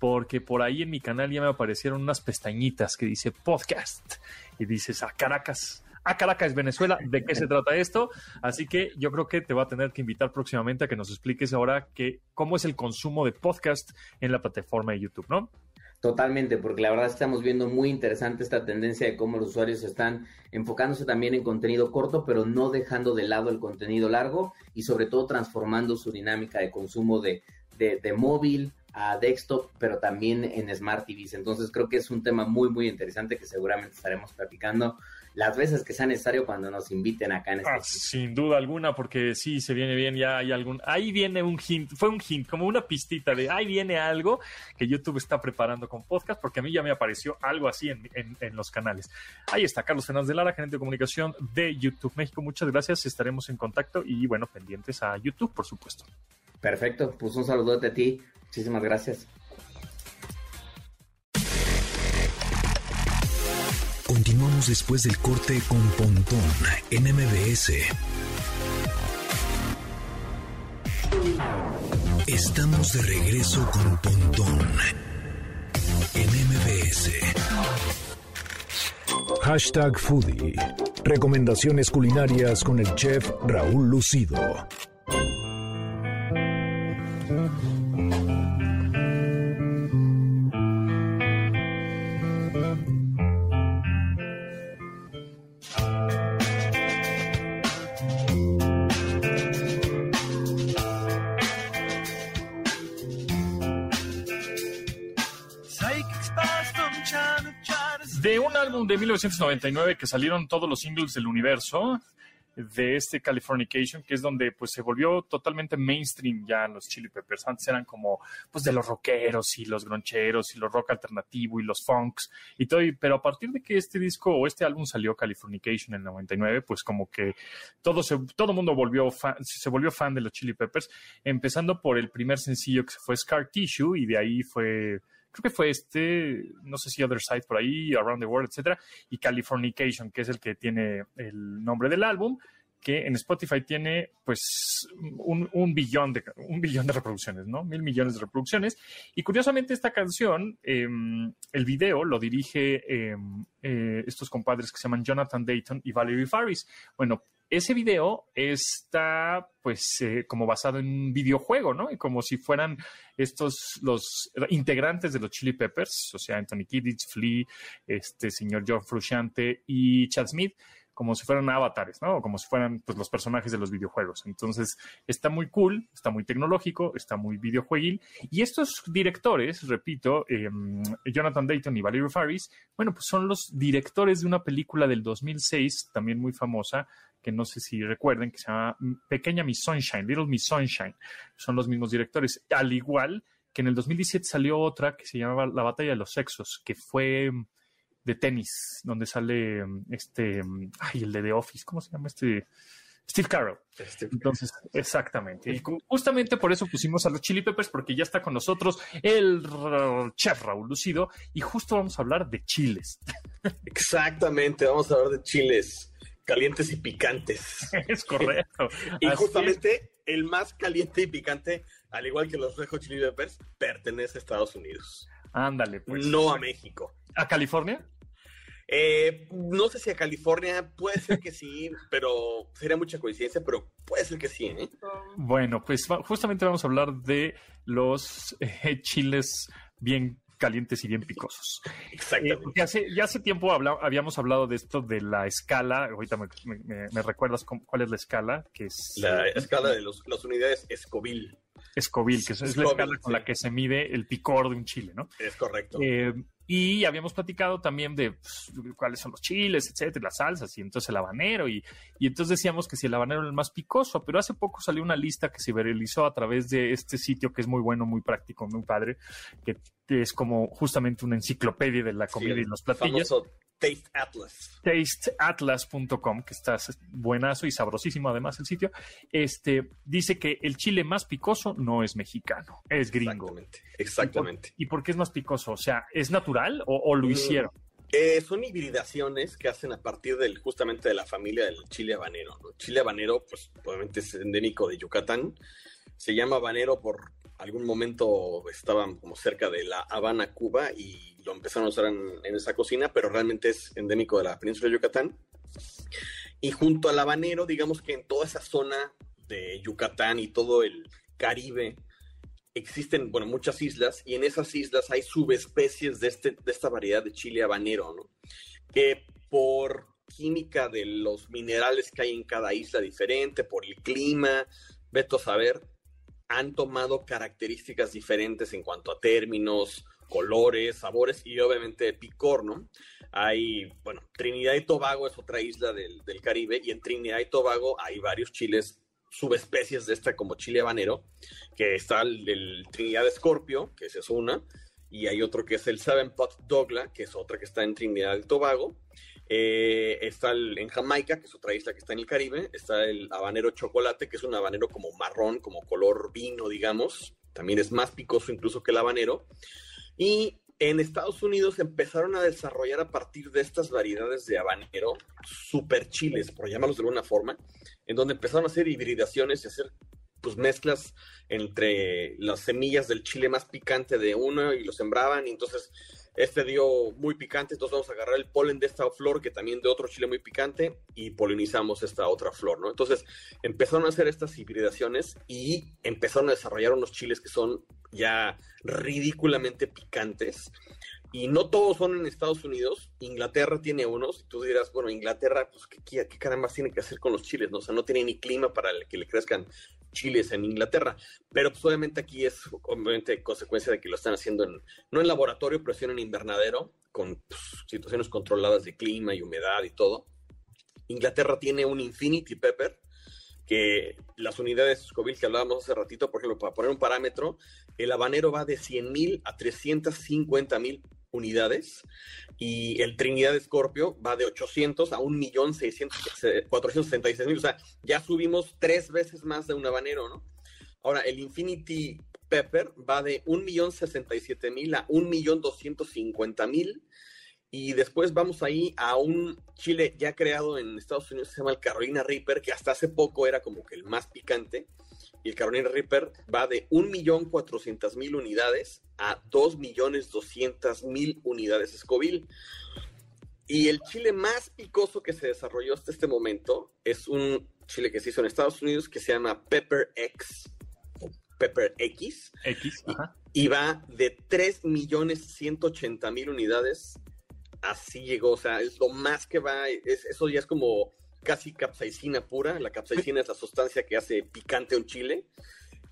Porque por ahí en mi canal ya me aparecieron unas pestañitas que dice podcast y dices a ah, Caracas. A ah, Caracas, Venezuela, ¿de qué se trata esto? Así que yo creo que te va a tener que invitar próximamente a que nos expliques ahora que, cómo es el consumo de podcast en la plataforma de YouTube, ¿no? Totalmente, porque la verdad estamos viendo muy interesante esta tendencia de cómo los usuarios están enfocándose también en contenido corto, pero no dejando de lado el contenido largo y sobre todo transformando su dinámica de consumo de, de, de móvil a desktop, pero también en Smart TVs. Entonces creo que es un tema muy, muy interesante que seguramente estaremos platicando las veces que sea necesario cuando nos inviten acá en este. Ah, sin duda alguna, porque sí, se viene bien, ya hay algún, ahí viene un hint, fue un hint, como una pistita de ahí viene algo que YouTube está preparando con podcast, porque a mí ya me apareció algo así en, en, los canales. Ahí está, Carlos Fernández de Lara, gerente de comunicación de YouTube México. Muchas gracias, estaremos en contacto y bueno, pendientes a YouTube, por supuesto. Perfecto, pues un saludo a ti, muchísimas gracias. Continuamos después del corte con Pontón en MBS. Estamos de regreso con Pontón en MBS. Hashtag Foodie. Recomendaciones culinarias con el chef Raúl Lucido. 1999 que salieron todos los singles del universo de este Californication, que es donde pues se volvió totalmente mainstream ya los Chili Peppers. Antes eran como pues de los rockeros y los groncheros y los rock alternativo y los funks y todo, pero a partir de que este disco o este álbum salió Californication en el 99, pues como que todo se, todo mundo volvió se volvió fan de los Chili Peppers, empezando por el primer sencillo que fue Scar Tissue y de ahí fue creo que fue este, no sé si Other Side por ahí, Around the World, etcétera, y Californication, que es el que tiene el nombre del álbum, que en Spotify tiene pues un, billón de un billón de reproducciones, ¿no? Mil millones de reproducciones. Y curiosamente esta canción, em, el video lo dirige em, eh, estos compadres que se llaman Jonathan Dayton y Valerie Faris. Bueno, ese video está pues eh, como basado en un videojuego, ¿no? Y como si fueran estos los integrantes de los Chili Peppers, o sea, Anthony Kiddich, Flea, este señor John Frusciante y Chad Smith, como si fueran avatares, ¿no? Como si fueran pues, los personajes de los videojuegos. Entonces, está muy cool, está muy tecnológico, está muy videojueguil. Y estos directores, repito, em, Jonathan Dayton y Valerie Faris, bueno, pues son los directores de una película del 2006, también muy famosa, que no sé si recuerden, que se llama Pequeña Miss Sunshine, Little Miss Sunshine. Son los mismos directores. Al igual que en el 2017 salió otra que se llamaba La Batalla de los Sexos, que fue de tenis, donde sale este, ay, el de The Office, ¿cómo se llama este? Steve Carroll. Entonces, exactamente. Y justamente por eso pusimos a los Chili Peppers, porque ya está con nosotros el chef Raúl Lucido, y justo vamos a hablar de chiles. Exactamente, vamos a hablar de chiles calientes y picantes. Es correcto. y justamente el más caliente y picante, al igual que los Red Chili Peppers, pertenece a Estados Unidos. Ándale, pues. No a México. ¿A California? Eh, no sé si a California, puede ser que sí, pero sería mucha coincidencia, pero puede ser que sí. ¿eh? Bueno, pues justamente vamos a hablar de los eh, chiles bien calientes y bien picosos. Exactamente. hace, ya hace tiempo habíamos hablado de esto de la escala. Ahorita me, recuerdas cuál es la escala, que es la escala de los, las unidades Scoville. Scoville, que es, la escala con la que se mide el picor de un chile, ¿no? Es correcto. Y habíamos platicado también de pues, cuáles son los chiles, etcétera, las salsas, y entonces el habanero. Y, y, entonces decíamos que si el habanero era el más picoso, pero hace poco salió una lista que se realizó a través de este sitio que es muy bueno, muy práctico, muy padre, que es como justamente una enciclopedia de la comida y los platillos. Taste Atlas. Tasteatlas.com, que está buenazo y sabrosísimo además el sitio, este, dice que el chile más picoso no es mexicano, es gringo. Exactamente, exactamente. ¿Y por, qué es más picoso? O sea, ¿es natural o, lo mm, hicieron? Eh, son hibridaciones que hacen a partir del justamente de la familia del chile habanero. ¿no? Chile habanero, pues obviamente es endémico de Yucatán. Se llama habanero por algún momento estaban como cerca de La Habana, Cuba, y lo empezaron a usar en, esa cocina, pero realmente es endémico de la península de Yucatán. Y junto al habanero, digamos que en toda esa zona de Yucatán y todo el Caribe, existen, bueno, muchas islas, y en esas islas hay subespecies de, este, de esta variedad de chile habanero, ¿no? Que por química de los minerales que hay en cada isla diferente, por el clima, veto a saber, han tomado características diferentes en cuanto a términos, colores, sabores y obviamente picor, ¿no? Hay, bueno, Trinidad y Tobago es otra isla del, Caribe y en Trinidad y Tobago hay varios chiles subespecies de esta como chile habanero, que está el, Trinidad Escorpio, que es una, y hay otro que es el Seven Pot Dogla, que es otra que está en Trinidad y Tobago, eh, está en Jamaica, que es otra isla que está en el Caribe. Está el habanero chocolate, que es un habanero como marrón, como color vino, digamos. También es más picoso incluso que el habanero. Y en Estados Unidos empezaron a desarrollar a partir de estas variedades de habanero super chiles, por llamarlos de alguna forma, en donde empezaron a hacer hibridaciones y hacer pues mezclas entre las semillas del chile más picante de uno y lo sembraban y entonces este dio muy picante, entonces vamos a agarrar el polen de esta flor, que también de otro chile muy picante, y polinizamos esta otra flor, ¿no? Entonces empezaron a hacer estas hibridaciones y empezaron a desarrollar unos chiles que son ya ridículamente picantes. Y no todos son en Estados Unidos. Inglaterra tiene unos. Y tú dirás, bueno, Inglaterra, pues, ¿qué, qué caramba tiene que hacer con los chiles? ¿no? O sea, no tiene ni clima para que le crezcan chiles en Inglaterra. Pero pues obviamente aquí es obviamente consecuencia de que lo están haciendo en, no en laboratorio, pero sí en invernadero, con pues, situaciones controladas de clima y humedad y todo. Inglaterra tiene un Infinity Pepper, que las unidades Scoville que hablábamos hace ratito, por ejemplo, para poner un parámetro, el habanero va de 100.000 a 350.000 unidades y el Trinidad Scorpio va de 800 a 1.466.000, o sea, ya subimos tres veces más de un habanero, ¿no? Ahora, el Infinity Pepper va de 1.067.000 a 1.250.000 y después vamos ahí a un chile ya creado en Estados Unidos, se llama el Carolina Reaper, que hasta hace poco era como que el más picante y el Carolina Reaper va de 1.400.000 unidades a 2.200.000 unidades Scoville. Y el chile más picoso que se desarrolló hasta este momento es un chile que se hizo en Estados Unidos que se llama Pepper X, Pepper X, X y, va de 3.180.000 unidades. Así llegó, o sea, es lo más que va, eso ya es como casi capsaicina pura. La capsaicina es la sustancia que hace picante un chile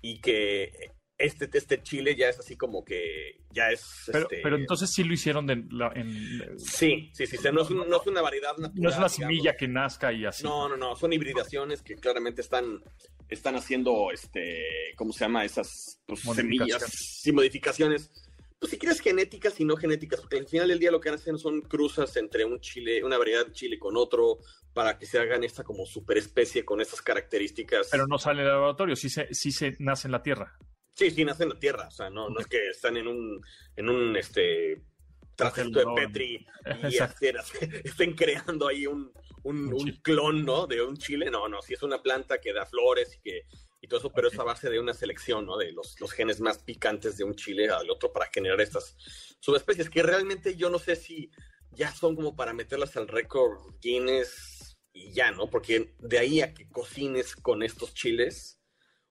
y que este, este chile ya es así como que ya es... Pero, este... pero entonces sí lo hicieron de, en... Sí, sí, sí, no, es no, es una variedad natural. No es una semilla que nazca y así. No, no, no, son hibridaciones que claramente están, están haciendo, este, ¿cómo se llama? Esas pues, semillas y modificaciones pues si quieres genéticas y no genéticas, porque al final del día lo que hacen son cruzas entre un chile, una variedad de chile con otro, para que se hagan esta como superespecie con estas características. Pero no sale del laboratorio, sí se, sí se nace en la tierra. Sí, sí nace en la tierra, o sea, no, no es que están en un, en un este trajecto de Petri y estén creando ahí un, un, un, clon, ¿no? De un chile, no, no, si es una planta que da flores y que y todo eso, pero es a base de una selección, ¿no? De los, los, genes más picantes de un chile al otro para generar estas subespecies, que realmente yo no sé si ya son como para meterlas al récord Guinness y ya, ¿no? Porque de ahí a que cocines con estos chiles,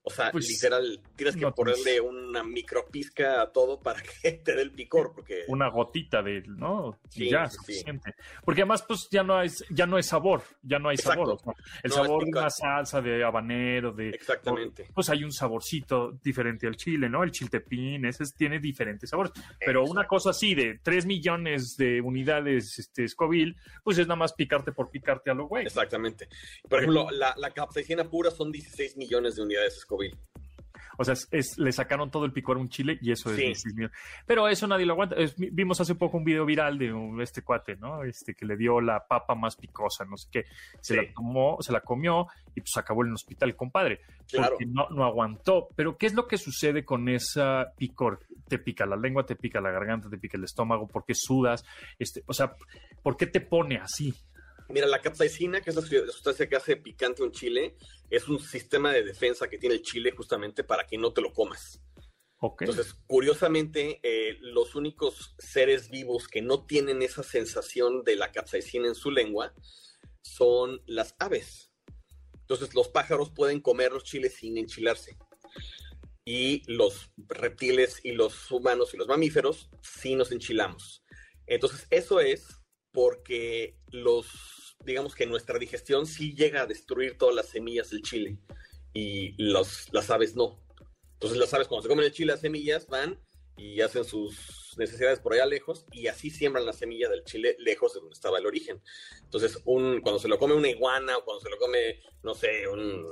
o sea, pues, literal, tienes que ponerle una micropizca a todo para que te dé el picor, porque... Una gotita de, ¿no? Sí, ya, suficiente. Porque además, pues, ya no hay, ya no hay sabor, ya no hay sabor. El sabor de una salsa de habanero, de... Exactamente. pues hay un saborcito diferente al chile, ¿no? El chiltepín, ese tiene diferentes sabores. Pero una cosa así de 3 millones de unidades este, Scoville, pues es nada más picarte por picarte a lo güey. Exactamente. Por ejemplo, la, la capsaicina pura son 16 millones de unidades Scoville. O sea, es, le sacaron todo el picor a un chile y eso es Pero eso nadie lo aguanta. vimos hace poco un video viral de este cuate, ¿no? Este que le dio la papa más picosa, no sé qué. Se la tomó, se la comió y pues acabó en el hospital, compadre. Claro. Porque no, no aguantó. Pero ¿qué es lo que sucede con esa picor? Te pica la lengua, te pica la garganta, te pica el estómago, ¿por qué sudas? Este, o sea, ¿por qué te pone así? Mira, la capsaicina, que es la sustancia que hace picante un chile, es un sistema de defensa que tiene el chile justamente para que no te lo comas. Entonces, curiosamente, eh, los únicos seres vivos que no tienen esa sensación de la capsaicina en su lengua son las aves. Entonces, los pájaros pueden comer los chiles sin enchilarse. Y los reptiles y los humanos y los mamíferos sí nos enchilamos. Entonces, eso es porque los digamos que nuestra digestión sí llega a destruir todas las semillas del chile y los, las aves no. Entonces las aves cuando se comen el chile, las semillas van y hacen sus necesidades por allá lejos y así siembran la semilla del chile lejos de donde estaba el origen. Entonces, un, cuando se lo come una iguana o cuando se lo come, no sé, un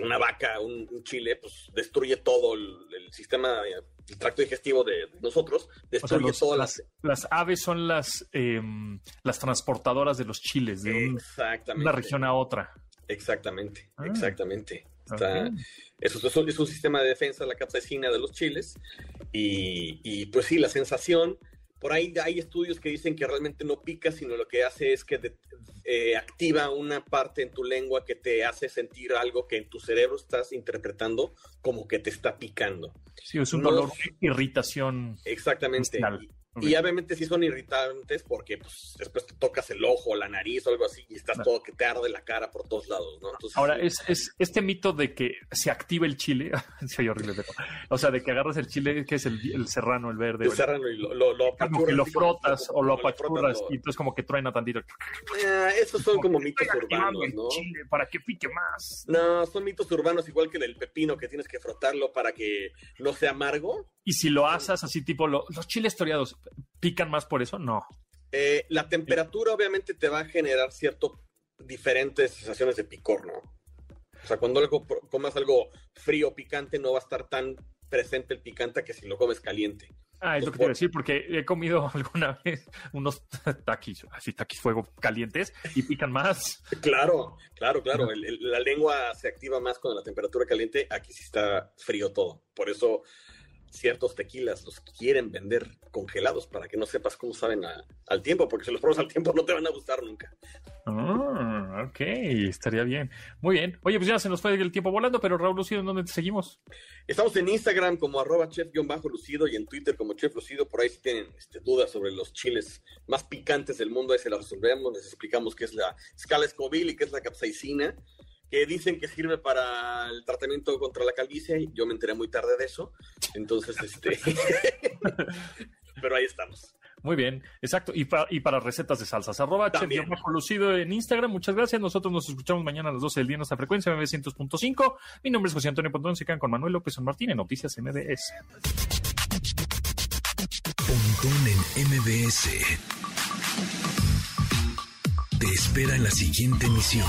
una vaca, un, chile, pues destruye todo el, sistema, el tracto digestivo de, nosotros, destruye todas las... Las aves son las, em, las transportadoras de los chiles de una región a otra. Exactamente, ah. exactamente. eso, es un sistema de defensa, la capsaicina de los chiles. Y, y pues sí, la sensación por ahí hay estudios que dicen que realmente no pica, sino lo que hace es que eh, activa una parte en tu lengua que te hace sentir algo que en tu cerebro estás interpretando como que te está picando. Sí, es un dolor, irritación. Exactamente. Y obviamente sí son irritantes porque pues, después te tocas el ojo, la nariz o algo así y estás todo que te arde la cara por todos lados, ¿no? Ahora, es, es, este mito de que se activa el chile, sí, horrible, o sea, de que agarras el chile, que es el, el serrano, el verde. El serrano y lo, lo, lo Como que lo frotas o lo apachurras y entonces como que truena tantito. Eh, esos son como, mitos urbanos, ¿no? Chile para que pique más. No, son mitos urbanos igual que del pepino que tienes que frotarlo para que no sea amargo. Y si lo asas así tipo los chiles toreados, ¿Pican más por eso? No. Eh, la temperatura obviamente te va a generar cierto diferentes sensaciones de picor, ¿no? O sea, cuando algo, comas algo frío, picante, no va a estar tan presente el picante que si lo comes caliente. Ah, es lo que te iba a decir, porque he comido alguna vez unos taquis, así taquis fuego calientes y pican más. Claro, claro, claro. la lengua se activa más con la temperatura caliente. Aquí sí está frío todo. Por eso ciertos tequilas los quieren vender congelados para que no sepas cómo saben al tiempo, porque si los pruebas al tiempo no te van a gustar nunca. Ah, ok, estaría bien. Muy bien. Oye, pues ya se nos fue el tiempo volando, pero Raúl Lucido, ¿en dónde te seguimos? Estamos en Instagram como arroba chef-lucido y en Twitter como chef lucido. Por ahí si tienen este, dudas sobre los chiles más picantes del mundo, ahí se las resolvemos, les explicamos qué es la escala Scoville y qué es la capsaicina que dicen que sirve para el tratamiento contra la calvicie. Yo me enteré muy tarde de eso. Entonces, este. Pero ahí estamos. Muy bien, exacto. Y, y para recetas de salsas, arroba lucido en Instagram. Muchas gracias. Nosotros nos escuchamos mañana a las 12 del día en nuestra frecuencia MB100.5. Mi nombre es José Antonio Pontón. Se quedan con Manuel López San Martín en Noticias MBS. Pontón en MBS. Te espera en la siguiente emisión.